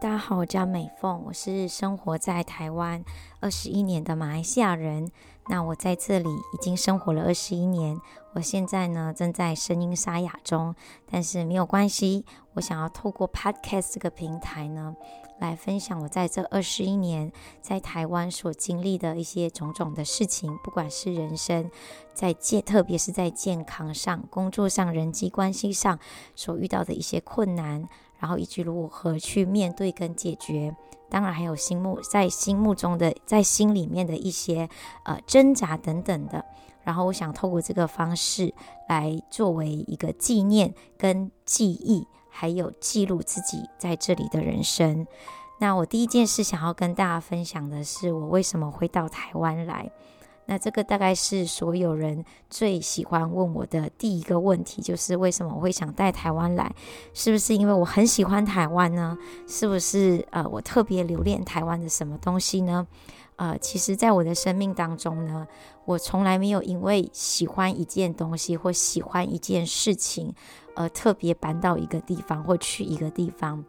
大家好，我叫美凤，我是生活在台湾二十一年的马来西亚人。那我在这里已经生活了二十一年，我现在呢正在声音沙哑中，但是没有关系。我想要透过 Podcast 这个平台呢，来分享我在这二十一年在台湾所经历的一些种种的事情，不管是人生在健，特别是在健康上、工作上、人际关系上所遇到的一些困难。然后以及如何去面对跟解决，当然还有心目在心目中的在心里面的一些呃挣扎等等的。然后我想透过这个方式来作为一个纪念跟记忆，还有记录自己在这里的人生。那我第一件事想要跟大家分享的是，我为什么会到台湾来。那这个大概是所有人最喜欢问我的第一个问题，就是为什么我会想带台湾来？是不是因为我很喜欢台湾呢？是不是呃我特别留恋台湾的什么东西呢？呃，其实，在我的生命当中呢，我从来没有因为喜欢一件东西或喜欢一件事情，而特别搬到一个地方或去一个地方。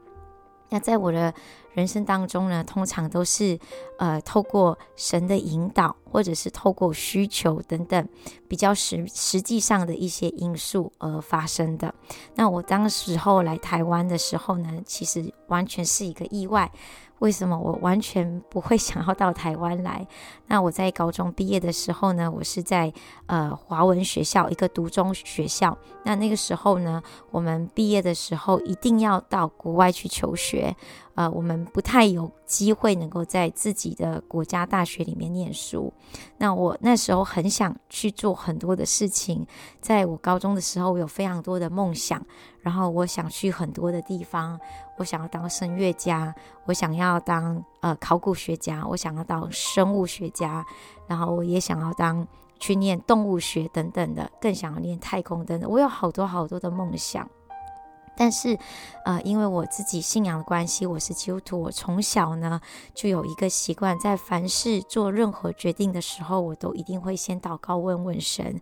那在我的人生当中呢，通常都是呃透过神的引导，或者是透过需求等等比较实实际上的一些因素而发生的。那我当时候来台湾的时候呢，其实完全是一个意外。为什么我完全不会 想要到台湾来？那我在高中毕业的时候呢，我是在呃华文学校一个独中学校。那那个时候呢，我们毕业的时候一定要到国外去求学。呃，我们不太有机会能够在自己的国家大学里面念书。那我那时候很想去做很多的事情。在我高中的时候，我有非常多的梦想，然后我想去很多的地方。我想要当声乐家，我想要当呃考古学家，我想要当生物学家，然后我也想要当去念动物学等等的，更想要念太空等等。我有好多好多的梦想。但是，呃，因为我自己信仰的关系，我是基督徒，我从小呢就有一个习惯，在凡事做任何决定的时候，我都一定会先祷告问问神，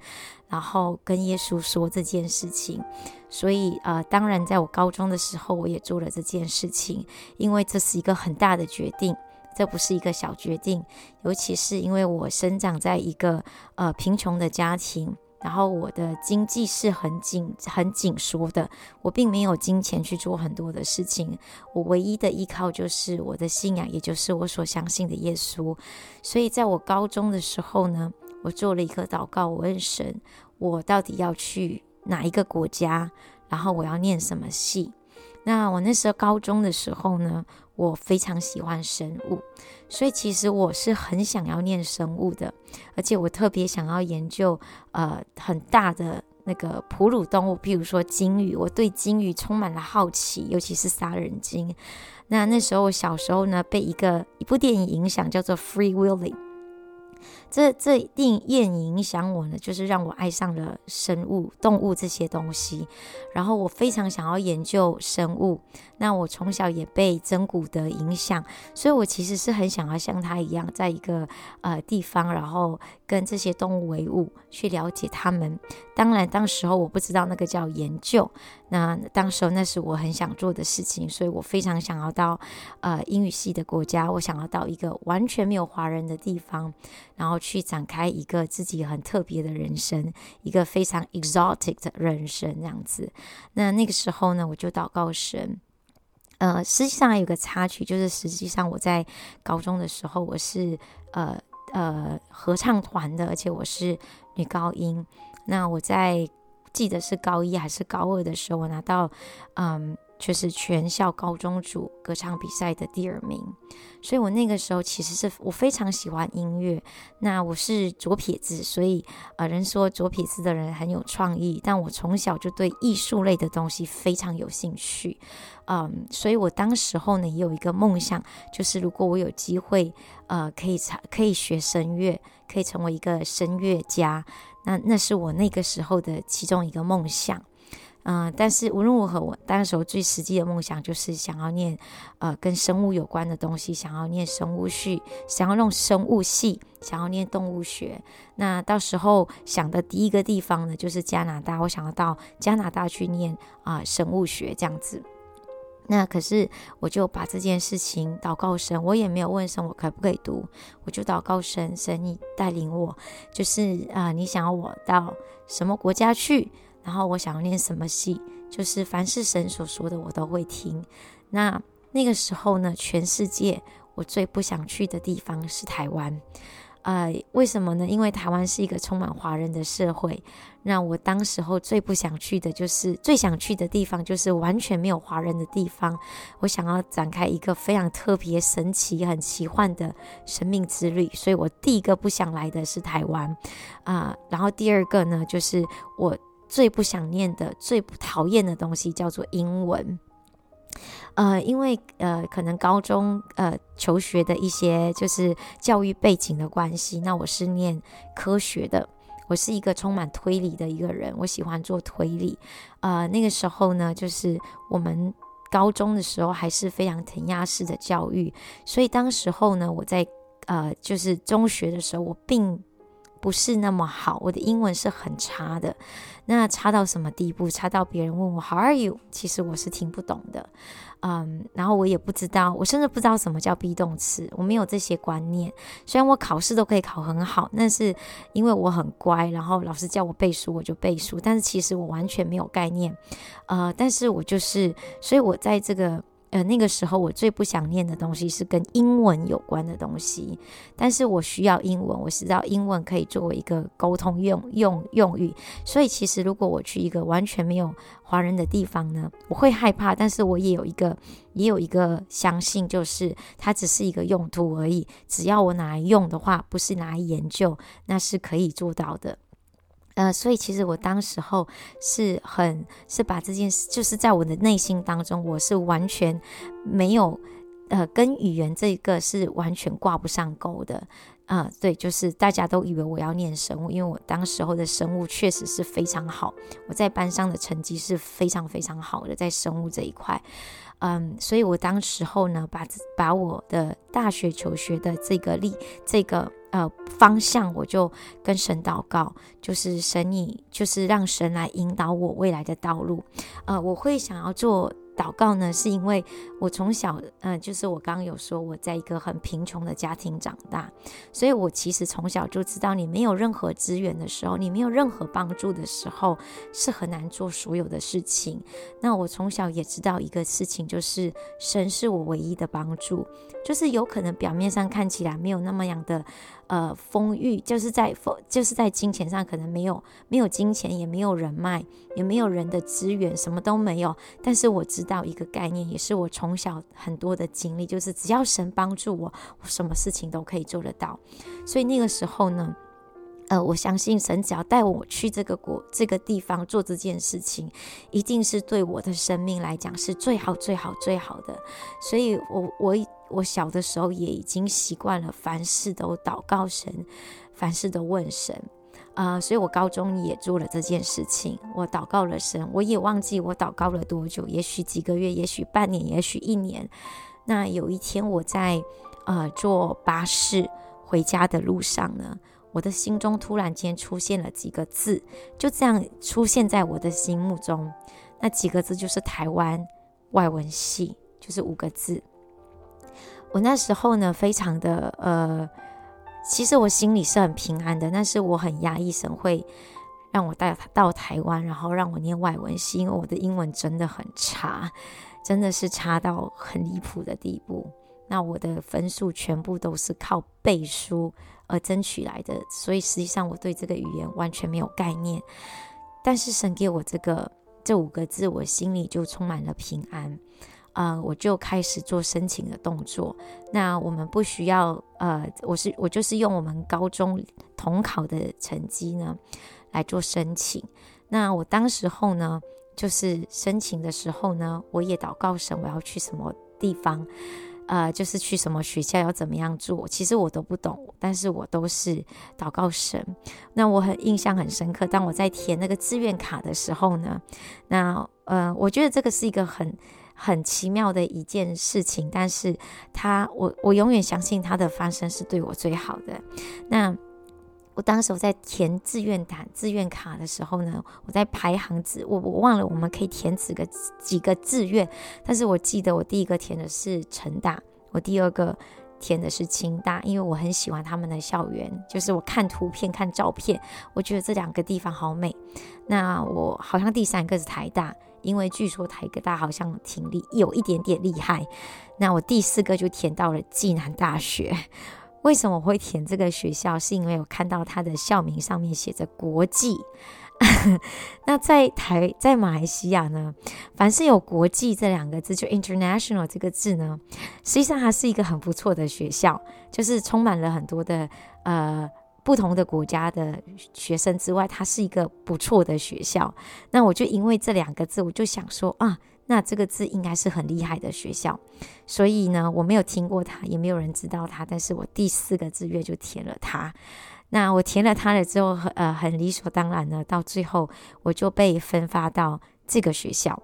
然后跟耶稣说这件事情。所以，呃，当然，在我高中的时候，我也做了这件事情，因为这是一个很大的决定，这不是一个小决定，尤其是因为我生长在一个呃贫穷的家庭。然后我的经济是很紧、很紧缩的，我并没有金钱去做很多的事情，我唯一的依靠就是我的信仰，也就是我所相信的耶稣。所以在我高中的时候呢，我做了一个祷告，我问神，我到底要去哪一个国家，然后我要念什么系。那我那时候高中的时候呢，我非常喜欢生物，所以其实我是很想要念生物的，而且我特别想要研究呃很大的那个哺乳动物，譬如说鲸鱼，我对鲸鱼充满了好奇，尤其是杀人鲸。那那时候我小时候呢，被一个一部电影影响，叫做《Free Willy》。这这电影影响我呢，就是让我爱上了生物、动物这些东西。然后我非常想要研究生物。那我从小也被珍古的影响，所以我其实是很想要像他一样，在一个呃地方，然后跟这些动物为伍，去了解他们。当然，当时候我不知道那个叫研究。那当时候那是我很想做的事情，所以我非常想要到呃英语系的国家，我想要到一个完全没有华人的地方，然后。去展开一个自己很特别的人生，一个非常 exotic 的人生这样子。那那个时候呢，我就祷告神。呃，实际上还有个插曲，就是实际上我在高中的时候，我是呃呃合唱团的，而且我是女高音。那我在记得是高一还是高二的时候，我拿到嗯。就是全校高中组歌唱比赛的第二名，所以我那个时候其实是我非常喜欢音乐。那我是左撇子，所以呃，人说左撇子的人很有创意，但我从小就对艺术类的东西非常有兴趣。嗯，所以我当时候呢也有一个梦想，就是如果我有机会，呃，可以唱，可以学声乐，可以成为一个声乐家，那那是我那个时候的其中一个梦想。嗯、但是无论如何，我当时候最实际的梦想就是想要念，呃，跟生物有关的东西，想要念生物系，想要弄生物系，想要念动物学。那到时候想的第一个地方呢，就是加拿大，我想要到加拿大去念啊、生物学这样子。那可是我就把这件事情祷告神，我也没有问神我可不可以读，我就祷告神，神你带领我，就是啊、你想要我到什么国家去，然后我想要念什么系，就是凡是神所说的我都会听。那那个时候呢，全世界我最不想去的地方是台湾。呃，为什么呢？因为台湾是一个充满华人的社会。那我当时候最不想去的就是最想去的地方，就是完全没有华人的地方。我想要展开一个非常特别、神奇、很奇幻的生命之旅。所以我第一个不想来的是台湾啊，然后第二个呢，就是我最不想念的、最不讨厌的东西叫做英文。呃，因为呃，可能高中呃求学的一些就是教育背景的关系，那我是念科学的，我是一个充满推理的一个人，我喜欢做推理。呃，那个时候呢，就是我们高中的时候还是非常填鸭式的教育，所以当时候呢，我在呃就是中学的时候，我并不是那么好，我的英文是很差的。那差到什么地步？差到别人问我 How are you？其实我是听不懂的，嗯，然后我也不知道，我甚至不知道什么叫 be 动词，我没有这些观念。虽然我考试都可以考很好，那是因为我很乖，然后老师叫我背书我就背书，但是其实我完全没有概念，呃，但是我就是，所以我在这个。呃，那个时候我最不想念的东西是跟英文有关的东西，但是我需要英文，我知道英文可以作为一个沟通用用用语，所以其实如果我去一个完全没有华人的地方呢，我会害怕，但是我也有一个也有一个相信，就是它只是一个用途而已，只要我拿来用的话，不是拿来研究，那是可以做到的。呃，所以其实我当时候是很是把这件事，就是在我的内心当中，我是完全没有，呃，跟语言这个是完全挂不上钩的。啊、对，就是大家都以为我要念生物，因为我当时候的生物确实是非常好，我在班上的成绩是非常非常好的，在生物这一块。嗯，所以我当时候呢，把把我的大学求学的这个力，这个。呃，方向我就跟神祷告，就是神你，就是让神来引导我未来的道路。呃，我会想要做。祷告呢，是因为我从小，嗯、就是我刚刚有说我在一个很贫穷的家庭长大，所以我其实从小就知道，你没有任何资源的时候，你没有任何帮助的时候，是很难做所有的事情。那我从小也知道一个事情，就是神是我唯一的帮助，就是有可能表面上看起来没有那么样的。呃，丰裕就是在丰，就是在金钱上可能没有没有金钱，也没有人脉，也没有人的资源，什么都没有。但是我知道一个概念，也是我从小很多的经历，就是只要神帮助我，我什么事情都可以做得到。所以那个时候呢，呃，我相信神只要带我去这个国这个地方做这件事情，一定是对我的生命来讲是最好最好最好的。所以我我。我小的时候也已经习惯了，凡事都祷告神，凡事都问神，啊、所以我高中也做了这件事情。我祷告了神，我也忘记我祷告了多久，也许几个月，也许半年，也许一年。那有一天我在呃坐巴士回家的路上呢，我的心中突然间出现了几个字，就这样出现在我的心目中。那几个字就是台湾外文系，就是五个字。我那时候呢，非常的呃，其实我心里是很平安的，但是我很压抑，神会让我带到台湾，然后让我念外文系，因为我的英文真的很差，真的是差到很离谱的地步。那我的分数全部都是靠背书而争取来的，所以实际上我对这个语言完全没有概念。但是神给我这个这五个字，我心里就充满了平安。呃，我就开始做申请的动作。那我们不需要，呃，我是我就是用我们高中统考的成绩呢来做申请。那我当时候呢，就是申请的时候呢，我也祷告神，我要去什么地方，呃，就是去什么学校，要怎么样做。其实我都不懂，但是我都是祷告神。那我很印象很深刻，当我在填那个志愿卡的时候呢，那呃，我觉得这个是一个很。很奇妙的一件事情，但是他，我我永远相信他的发生是对我最好的。那我当时我在填志愿单、志愿卡的时候呢，我在排行字，我我忘了我们可以填几个几个志愿，但是我记得我第一个填的是成大，我第二个填的是清大，因为我很喜欢他们的校园，就是我看图片、看照片，我觉得这两个地方好美。那我好像第三个是台大，因为据说台哥大好像挺厉，有一点点厉害。那我第四个就填到了暨南大学。为什么我会填这个学校？是因为我看到它的校名上面写着“国际”。那在台在马来西亚呢，凡是有“国际”这两个字，就 “international” 这个字呢，实际上它是一个很不错的学校，就是充满了很多的呃不同的国家的学生之外，它是一个不错的学校。那我就因为这两个字，我就想说啊。那这个字应该是很厉害的学校，所以呢，我没有听过它，也没有人知道它，但是我第四个志愿就填了它。那我填了它了之后，呃，很理所当然的，到最后我就被分发到这个学校，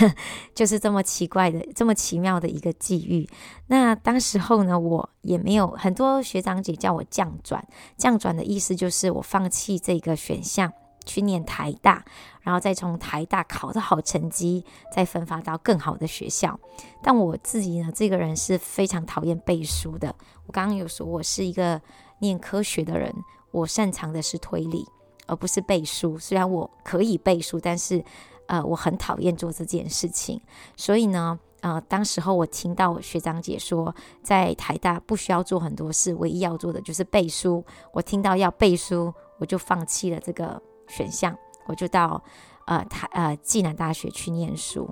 就是这么奇怪的、这么奇妙的一个际遇。那当时候呢，我也没有很多学长姐叫我降转，降转的意思就是我放弃这个选项。去念台大，然后再从台大考的好成绩，再分发到更好的学校。但我自己呢，这个人是非常讨厌背书的。我刚刚有说，我是一个念科学的人，我擅长的是推理，而不是背书。虽然我可以背书，但是呃，我很讨厌做这件事情。所以呢，呃，当时候我听到学长姐说，在台大不需要做很多事，唯一要做的就是背书。我听到要背书，我就放弃了这个。选项，我就到呃台呃暨南大学去念书。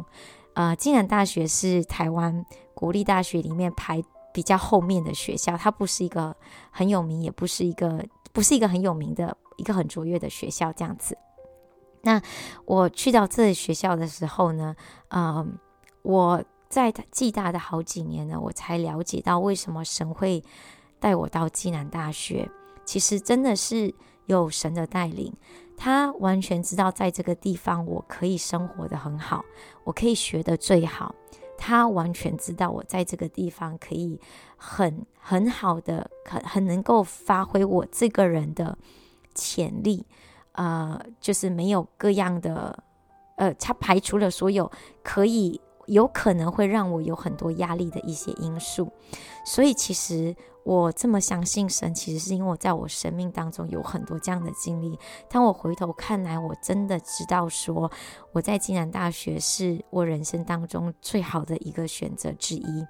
呃，暨南大学是台湾国立大学里面排比较后面的学校，它不是一个很有名，也不是一个不是一个很有名的一个很卓越的学校这样子。那我去到这学校的时候呢，呃，我在暨大的好几年呢，我才了解到为什么神会带我到暨南大学。其实真的是有神的带领。他完全知道，在这个地方我可以生活得很好，我可以学得最好。他完全知道我在这个地方可以很很好的、很很能够发挥我这个人的潜力。呃，就是没有各样的，呃，他排除了所有可以有可能会让我有很多压力的一些因素。所以其实。我这么相信神，其实是因为我在我生命当中有很多这样的经历。当我回头看来，我真的知道说，我在暨南大学是我人生当中最好的一个选择之一。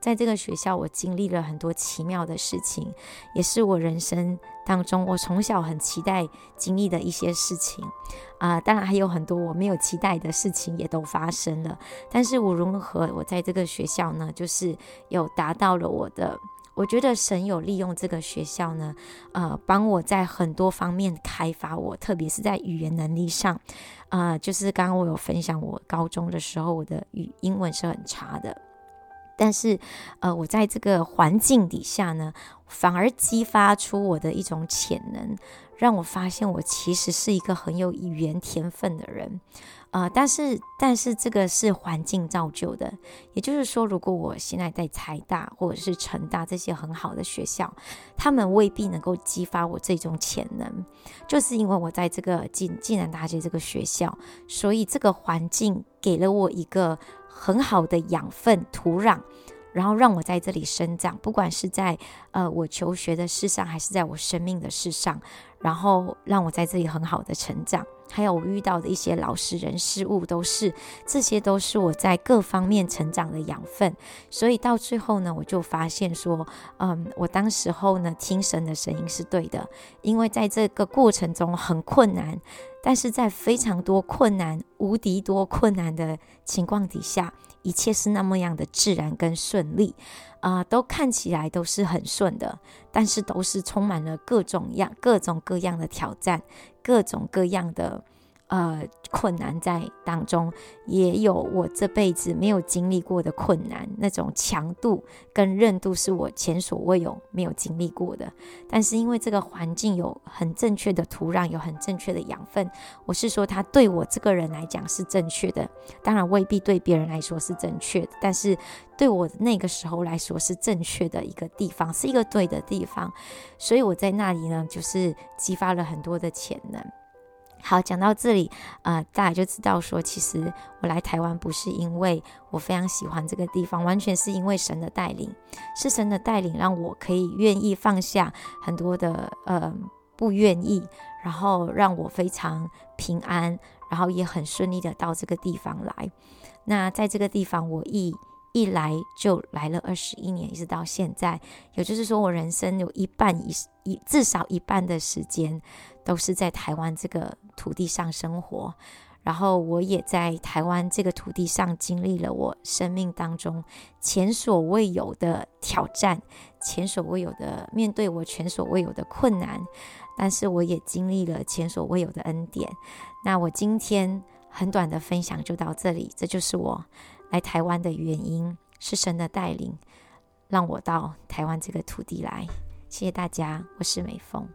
在这个学校，我经历了很多奇妙的事情，也是我人生当中我从小很期待经历的一些事情。啊、当然还有很多我没有期待的事情也都发生了。但是无论如何，我在这个学校呢，就是有达到了我的。我觉得神有利用这个学校呢，呃，帮我在很多方面开发我，特别是在语言能力上，呃，就是刚刚我有分享，我高中的时候我的语英文是很差的，但是呃，我在这个环境底下呢，反而激发出我的一种潜能，让我发现我其实是一个很有语言天分的人。呃，但是但是这个是环境造就的，也就是说，如果我现在在财大或者是成大这些很好的学校，他们未必能够激发我这种潜能，就是因为我在这个暨暨南大学这个学校，所以这个环境给了我一个很好的养分土壤，然后让我在这里生长，不管是在呃我求学的事上，还是在我生命的事上，然后让我在这里很好的成长。还有我遇到的一些老实人事物，都是这些都是我在各方面成长的养分。所以到最后呢，我就发现说，嗯，我当时候呢听神的声音是对的，因为在这个过程中很困难，但是在非常多困难、无敌多困难的情况底下，一切是那么样的自然跟顺利，啊、都看起来都是很顺的，但是都是充满了各种样、各种各样的挑战。各种各样的呃，困难在当中，也有我这辈子没有经历过的困难，那种强度跟韧度是我前所未有没有经历过的。但是因为这个环境有很正确的土壤，有很正确的养分，我是说它对我这个人来讲是正确的，当然未必对别人来说是正确的，但是对我那个时候来说是正确的一个地方，是一个对的地方，所以我在那里呢，就是激发了很多的潜能。好，讲到这里，呃，大家就知道说，其实我来台湾不是因为我非常喜欢这个地方，完全是因为神的带领，是神的带领让我可以愿意放下很多的呃不愿意，然后让我非常平安，然后也很顺利的到这个地方来。那在这个地方，我一一来就来了二十一年，一直到现在，也就是说，我人生有一半一一至少一半的时间都是在台湾这个土地上生活，然后我也在台湾这个土地上经历了我生命当中前所未有的挑战，前所未有的面对我前所未有的困难，但是我也经历了前所未有的恩典。那我今天很短的分享就到这里，这就是我。来台湾的原因是神的带领，让我到台湾这个土地来。谢谢大家，我是美凤。